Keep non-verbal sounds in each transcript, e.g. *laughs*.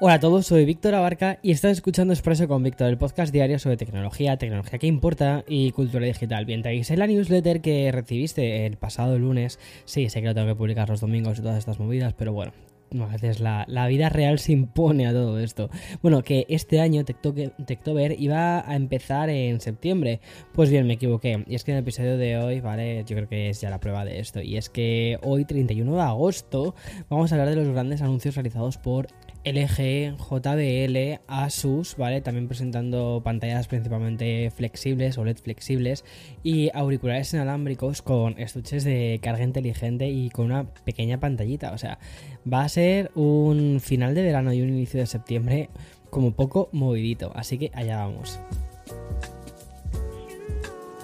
Hola a todos, soy Víctor Abarca y estás escuchando Expreso con Víctor, el podcast diario sobre tecnología, tecnología que importa y cultura digital. Bien, te en la newsletter que recibiste el pasado lunes. Sí, sé que lo tengo que publicar los domingos y todas estas movidas, pero bueno, a veces la, vida real se impone a todo esto. Bueno, que este año Techtober iba a empezar en septiembre. Pues bien, me equivoqué. Y es que en el episodio de hoy, ¿vale? Yo creo que es ya la prueba de esto. Y es que hoy, 31 de agosto, vamos a hablar de los grandes anuncios realizados por LG, JBL, Asus, ¿vale? También presentando pantallas principalmente flexibles, OLED flexibles y auriculares inalámbricos con estuches de carga inteligente y con una pequeña pantallita. O sea, va a ser un final de verano y un inicio de septiembre como poco movidito. Así que allá vamos.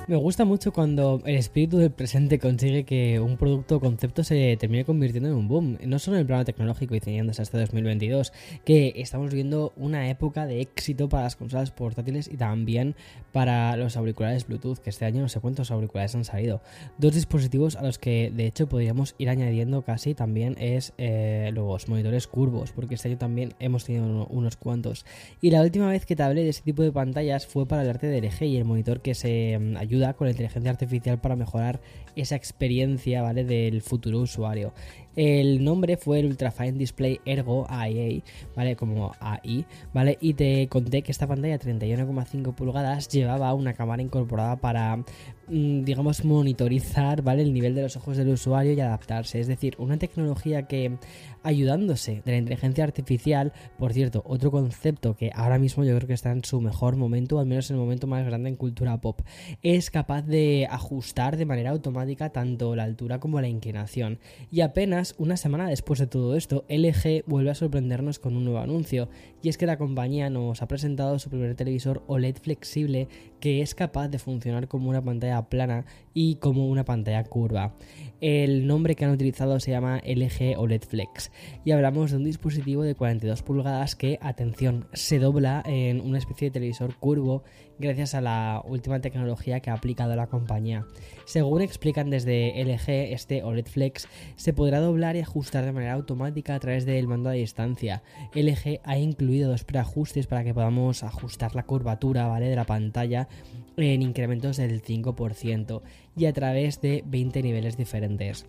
Me gusta mucho cuando el espíritu del presente consigue que un producto o concepto se termine convirtiendo en un boom. No solo en el plano tecnológico y teniéndose hasta 2022, que estamos viendo una época de éxito para las consolas portátiles y también para los auriculares Bluetooth, que este año no sé cuántos auriculares han salido. Dos dispositivos a los que de hecho podríamos ir añadiendo casi también es eh, los monitores curvos, porque este año también hemos tenido unos cuantos. Y la última vez que te hablé de ese tipo de pantallas fue para el arte de LG y el monitor que se ayuda con la inteligencia artificial para mejorar esa experiencia ¿vale? del futuro usuario. El nombre fue el Ultrafine Display Ergo IA, ¿vale? Como AI, ¿vale? Y te conté que esta pantalla 31,5 pulgadas llevaba una cámara incorporada para, mm, digamos, monitorizar, ¿vale? El nivel de los ojos del usuario y adaptarse. Es decir, una tecnología que, ayudándose de la inteligencia artificial, por cierto, otro concepto que ahora mismo yo creo que está en su mejor momento, al menos en el momento más grande en cultura pop, es capaz de ajustar de manera automática tanto la altura como la inclinación. Y apenas una semana después de todo esto, LG vuelve a sorprendernos con un nuevo anuncio, y es que la compañía nos ha presentado su primer televisor OLED flexible que es capaz de funcionar como una pantalla plana y como una pantalla curva. El nombre que han utilizado se llama LG OLED Flex y hablamos de un dispositivo de 42 pulgadas que, atención, se dobla en una especie de televisor curvo gracias a la última tecnología que ha aplicado la compañía. Según explican desde LG, este OLED Flex se podrá doblar y ajustar de manera automática a través del mando a distancia. LG ha incluido dos preajustes para que podamos ajustar la curvatura de la pantalla en incrementos del 5% y a través de 20 niveles diferentes.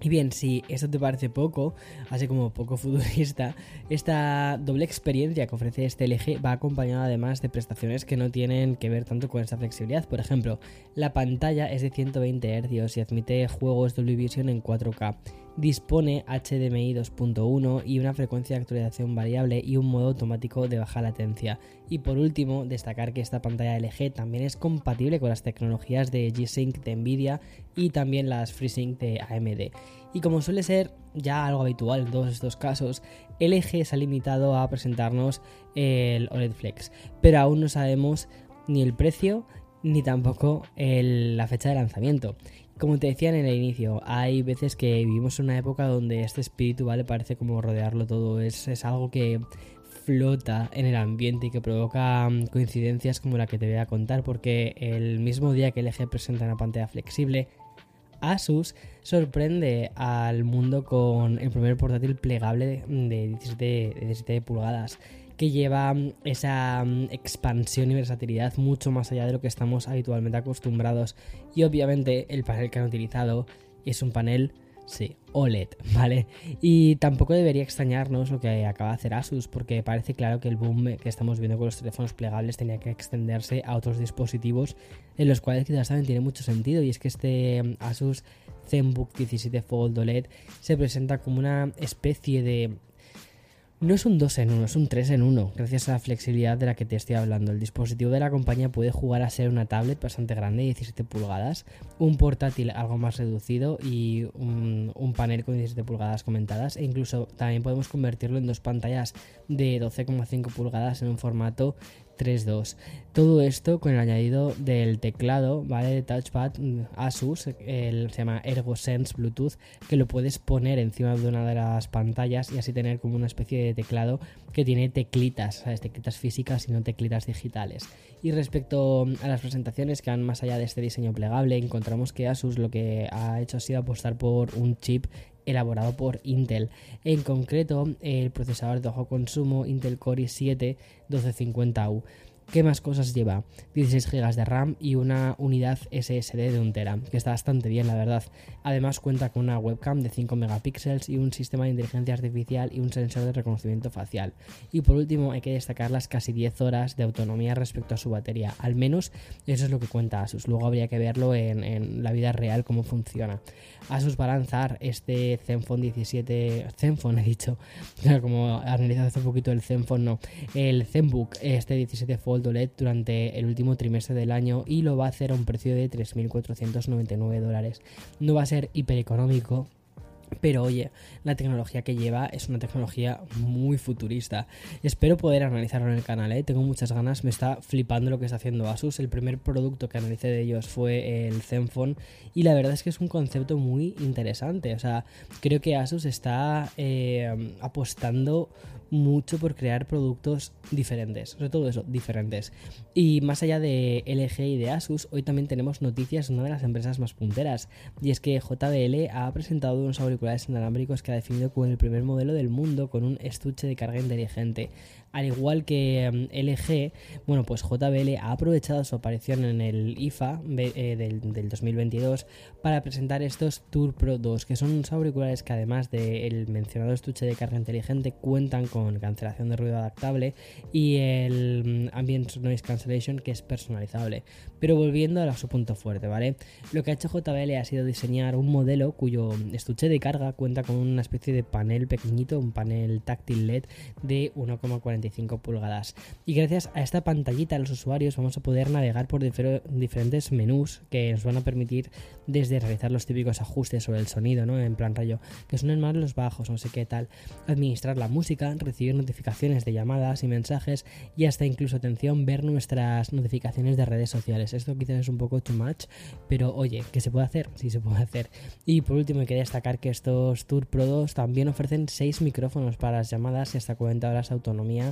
Y bien, si esto te parece poco, así como poco *laughs* futurista, esta doble experiencia que ofrece este LG va acompañada además de prestaciones que no tienen que ver tanto con esta flexibilidad. Por ejemplo, la pantalla es de 120 Hz y admite juegos Dolby Vision en 4K dispone HDMI 2.1 y una frecuencia de actualización variable y un modo automático de baja latencia. Y por último, destacar que esta pantalla LG también es compatible con las tecnologías de G-Sync de Nvidia y también las FreeSync de AMD. Y como suele ser ya algo habitual en todos estos casos, LG se ha limitado a presentarnos el OLED Flex, pero aún no sabemos ni el precio ni tampoco la fecha de lanzamiento. Como te decía en el inicio, hay veces que vivimos en una época donde este espíritu, ¿vale? Parece como rodearlo todo, es, es algo que flota en el ambiente y que provoca mm, coincidencias como la que te voy a contar, porque el mismo día que LG presenta una pantalla flexible, Asus sorprende al mundo con el primer portátil plegable de 17, de 17 pulgadas que lleva mm, esa mm, expansión y versatilidad mucho más allá de lo que estamos habitualmente acostumbrados. Y obviamente el panel que han utilizado es un panel, sí, OLED, *laughs* ¿vale? Y tampoco debería extrañarnos lo que acaba de hacer Asus, porque parece claro que el boom que estamos viendo con los teléfonos plegables tenía que extenderse a otros dispositivos en los cuales quizás también tiene mucho sentido. Y es que este mm, Asus ZenBook 17 Fold OLED se presenta como una especie de no es un 2 en 1, es un 3 en 1, gracias a la flexibilidad de la que te estoy hablando. El dispositivo de la compañía puede jugar a ser una tablet bastante grande, 17 pulgadas, un portátil algo más reducido y un, un panel con 17 pulgadas comentadas. E incluso también podemos convertirlo en dos pantallas de 12,5 pulgadas en un formato 3.2. Todo esto con el añadido del teclado, ¿vale? De touchpad mm, Asus, el, se llama ErgoSense Bluetooth, que lo puedes poner encima de una de las pantallas y así tener como una especie de teclado que tiene teclitas, ¿sabes? Teclitas físicas y no teclitas digitales. Y respecto a las presentaciones que van más allá de este diseño plegable, encontramos que Asus lo que ha hecho ha sido apostar por un chip elaborado por Intel. En concreto, el procesador de bajo consumo Intel Core i7 1250U. ¿Qué más cosas lleva? 16 GB de RAM y una unidad SSD de 1 TB, que está bastante bien, la verdad. Además cuenta con una webcam de 5 megapíxeles y un sistema de inteligencia artificial y un sensor de reconocimiento facial. Y por último hay que destacar las casi 10 horas de autonomía respecto a su batería. Al menos eso es lo que cuenta Asus. Luego habría que verlo en, la vida real cómo funciona. Asus va a lanzar este Zenfone 17... Zenfone he dicho. *laughs* Como analizado hace un poquito el Zenfone, no. El Zenbook, este 17 Fold OLED durante el último trimestre del año y lo va a hacer a un precio de 3.499 dólares. No va a ser hiper económico, pero oye, la tecnología que lleva es una tecnología muy futurista. Espero poder analizarlo en el canal, ¿eh? tengo muchas ganas, me está flipando lo que está haciendo Asus. El primer producto que analicé de ellos fue el Zenfone y la verdad es que es un concepto muy interesante. O sea, creo que Asus está eh, apostando mucho por crear productos diferentes, sobre todo eso, diferentes. Y más allá de LG y de Asus, hoy también tenemos noticias de una de las empresas más punteras, y es que JBL ha presentado unos auriculares inalámbricos que ha definido como el primer modelo del mundo con un estuche de carga inteligente al igual que mm, LG, bueno, pues JBL ha aprovechado su aparición en el IFA eh, del, 2022 para presentar estos Tour Pro 2, que son unos auriculares que además del mencionado estuche de carga inteligente cuentan con cancelación de ruido adaptable y el mm, Ambient Noise Cancellation que es personalizable. Pero volviendo a su punto fuerte, ¿vale? Lo que ha hecho JBL ha sido diseñar un modelo cuyo estuche de carga cuenta con una especie de panel pequeñito, un panel táctil LED de 1,40 pulgadas. Y gracias a esta pantallita los usuarios vamos a poder navegar por diferentes menús que nos van a permitir desde realizar los típicos ajustes sobre el sonido, ¿no? En plan rayo, que suenen más los bajos, no sé qué tal, administrar la música, recibir notificaciones de llamadas y mensajes y hasta incluso atención ver nuestras notificaciones de redes sociales. Esto quizás es un poco too much, pero oye, ¿qué se puede hacer? Sí se puede hacer. Y por último, quería destacar que estos Tour Pro 2 también ofrecen 6 micrófonos para las llamadas y hasta 40 horas de autonomía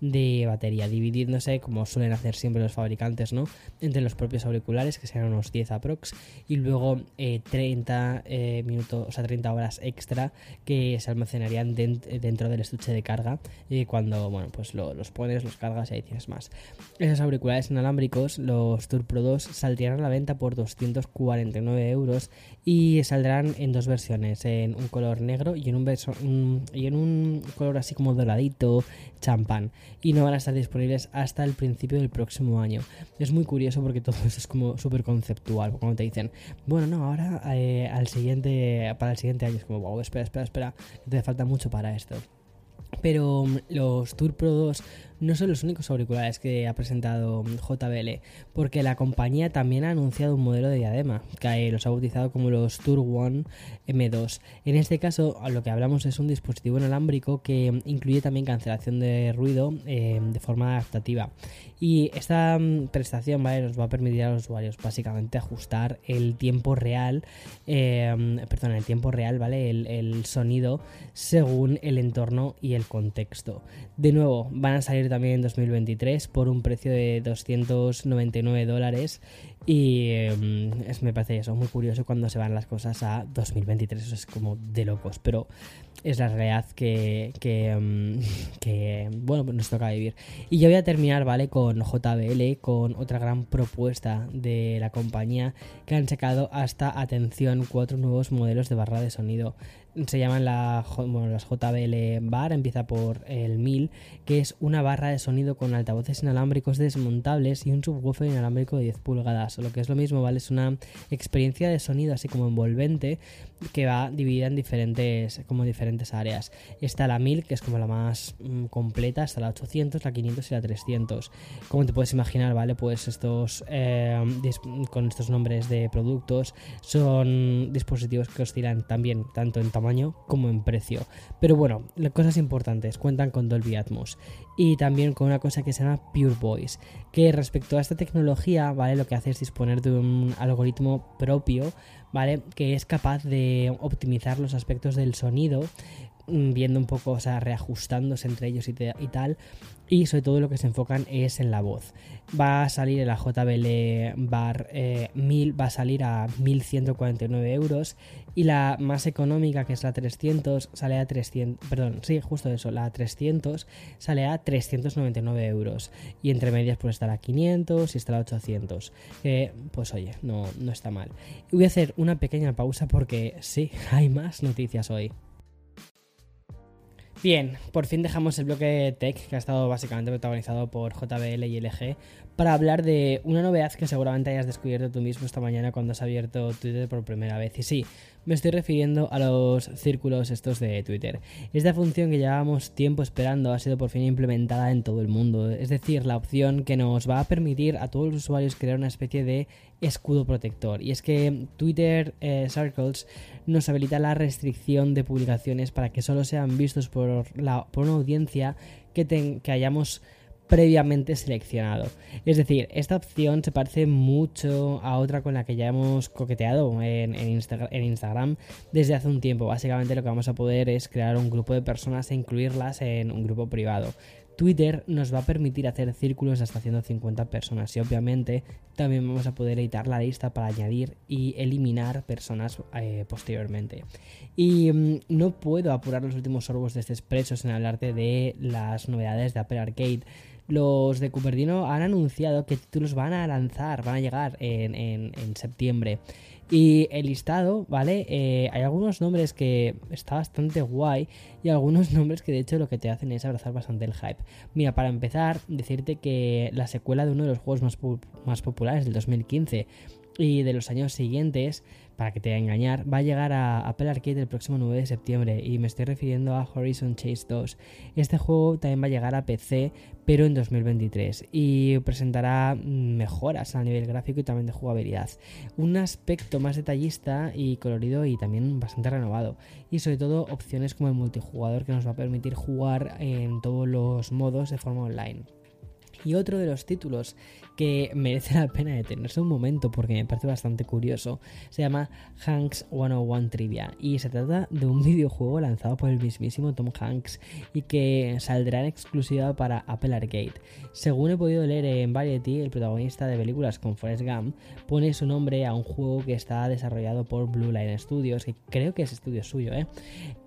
de batería, dividiéndose como suelen hacer siempre los fabricantes, ¿no? Entre los propios auriculares, que serán unos 10 aprox, y luego 30 eh, eh, minutos, o sea, 30 horas extra que se almacenarían dentro del estuche de carga y cuando, bueno, pues los pones, los cargas y ahí tienes más. Esos auriculares inalámbricos, los Tour Pro 2, saldrían a la venta por 249 euros y saldrán en dos versiones, en un color negro y en un, y en un color así como doradito, champán. Y no van a estar disponibles hasta el principio del próximo año. Es muy curioso porque todo eso es como súper conceptual. Cuando te dicen, bueno, no, ahora eh, al siguiente, para el siguiente año es como, wow, espera, espera, espera, te falta mucho para esto. Pero mm, los Tour Pro 2 no son los únicos auriculares que ha presentado JBL, porque la compañía también ha anunciado un modelo de diadema, que los ha bautizado como los Tour One M2. En este caso, lo que hablamos es un dispositivo inalámbrico que incluye también cancelación de ruido eh, de forma adaptativa. Y esta mm, prestación nos va a permitir a los usuarios básicamente ajustar el tiempo real, eh, perdón, el tiempo real, ¿vale? El, el sonido según el entorno y el contexto. De nuevo, van a salir también en 2023 por un precio de 299 dólares y em, es, me parece eso muy curioso cuando se van las cosas a 2023, eso es como de locos, pero es la realidad que, que, em, *laughs* bueno, pues nos toca vivir. Y yo voy a terminar, ¿vale? Con JBL, con otra gran propuesta de la compañía que han sacado hasta, atención, cuatro nuevos modelos de barra de sonido se llaman la, las JBL Bar, empieza por el 1000, que es una barra de sonido con altavoces inalámbricos desmontables y un subwoofer inalámbrico de 10 pulgadas, lo que es lo mismo, ¿vale? Es una experiencia de sonido así como envolvente que va dividida en diferentes, como diferentes áreas. Está la 1000, que es como la más mm, completa, está la 800, la 500 y la 300. Como te puedes imaginar, ¿vale? Pues estos, eh, con estos nombres de productos, son dispositivos que oscilan también tanto en tamaño como en precio. Pero bueno, las cosas importantes, cuentan con Dolby Atmos y también con una cosa que se llama Pure Voice, que respecto a esta tecnología, ¿vale? Lo que hace es disponer de un algoritmo propio ¿vale? Que es capaz de optimizar los aspectos del sonido Mm, viendo un poco, o sea, reajustándose entre ellos y, tal. Y sobre todo lo que se enfocan es en la voz. Va a salir la JBL Bar 1000, eh, va a salir a 1149 euros. Y la más económica, que es la 300, sale a 300, perdón, sí, justo eso, la 300 sale a 399 euros. Y entre medias pues estará a 500 y estará a 800. Que pues oye, no, no está mal. Voy a hacer una pequeña pausa porque sí, hay más noticias hoy. Bien, por fin dejamos el bloque tech que ha estado básicamente protagonizado por JBL y LG para hablar de una novedad que seguramente hayas descubierto tú mismo esta mañana cuando has abierto Twitter por primera vez. Y sí, me estoy refiriendo a los círculos estos de Twitter. Esta función que llevábamos tiempo esperando ha sido por fin implementada en todo el mundo. Es decir, la opción que nos va a permitir a todos los usuarios crear una especie de escudo protector. Y es que Twitter eh, Circles nos habilita la restricción de publicaciones para que solo sean vistos por, la, por una audiencia que, que hayamos previamente seleccionado. Es decir, esta opción se parece mucho a otra con la que ya hemos coqueteado en, Instagram desde hace un tiempo. Básicamente lo que vamos a poder es crear un grupo de personas e incluirlas en un grupo privado. Twitter nos va a permitir hacer círculos hasta 150 personas y obviamente también vamos a poder editar la lista para añadir y eliminar personas eh, posteriormente. Y mm, no puedo apurar los últimos sorbos de este expreso sin hablarte de las novedades de Apple Arcade los de Cupertino han anunciado que títulos van a lanzar, van a llegar en, septiembre. Y el listado, ¿vale? Eh, hay algunos nombres que está bastante guay y algunos *laughs* nombres que de hecho lo que te hacen es abrazar bastante el hype. Mira, para empezar, decirte que la secuela de uno de los juegos más, más populares del 2015 y de los años siguientes para que te engañar, va a llegar a Apple Arcade el próximo 9 de septiembre y me estoy refiriendo a Horizon Chase 2. Este juego también va a llegar a PC, pero en 2023 y presentará mejoras a nivel gráfico y también de jugabilidad. Un aspecto más detallista y colorido y también bastante renovado y sobre todo opciones como el multijugador que nos va a permitir jugar en todos los modos de forma online. Y otro de los títulos que merece la pena detenerse un momento porque me parece bastante curioso. Se llama Hanks 101 Trivia y se trata de un *laughs* videojuego lanzado por el mismísimo Tom Hanks y que saldrá en exclusiva para Apple Arcade. Según he podido leer en Variety, el protagonista de películas con Forrest Gump pone su nombre a un juego que está desarrollado por Blue Line Studios, que creo que es estudio suyo, ¿eh?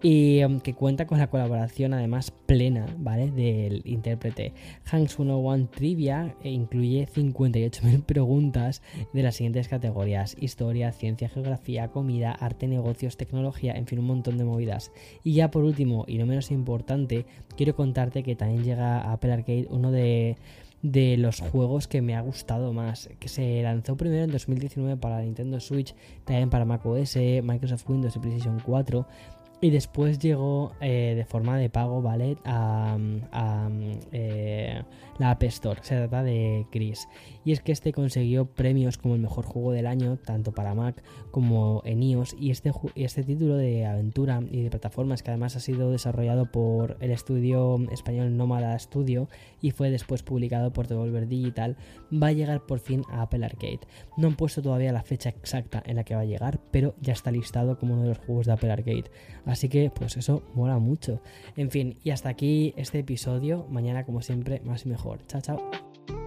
y um, que cuenta con la colaboración además plena, ¿vale? Del intérprete. Hanks 101 Trivia incluye 58.000 *laughs* preguntas de las siguientes categorías: historia, ciencia, geografía, comida, arte, negocios, tecnología, en fin, un montón de movidas. Y ya por último, y no menos importante, quiero contarte que también llega a Apple Arcade uno de de los juegos que me ha gustado más, que se lanzó primero en 2019 para Nintendo Switch, también para macOS, Microsoft Windows y PlayStation 4, y después llegó eh, de forma de pago, ¿vale? A, eh, la App Store. Se trata de Chris. Y es que este consiguió premios como el mejor juego del año, tanto para Mac como en iOS. Y este, este título de aventura y de plataformas, que además ha sido desarrollado por el estudio español Nómada Studio y fue después publicado por Devolver Digital, va a llegar por fin a Apple Arcade. No han puesto todavía la fecha exacta en la que va a llegar, pero ya está listado como uno de los juegos de Apple Arcade. Así que, pues eso mola mucho. En fin, y hasta aquí este episodio. Mañana, como siempre, más y mejor. Chao, chao.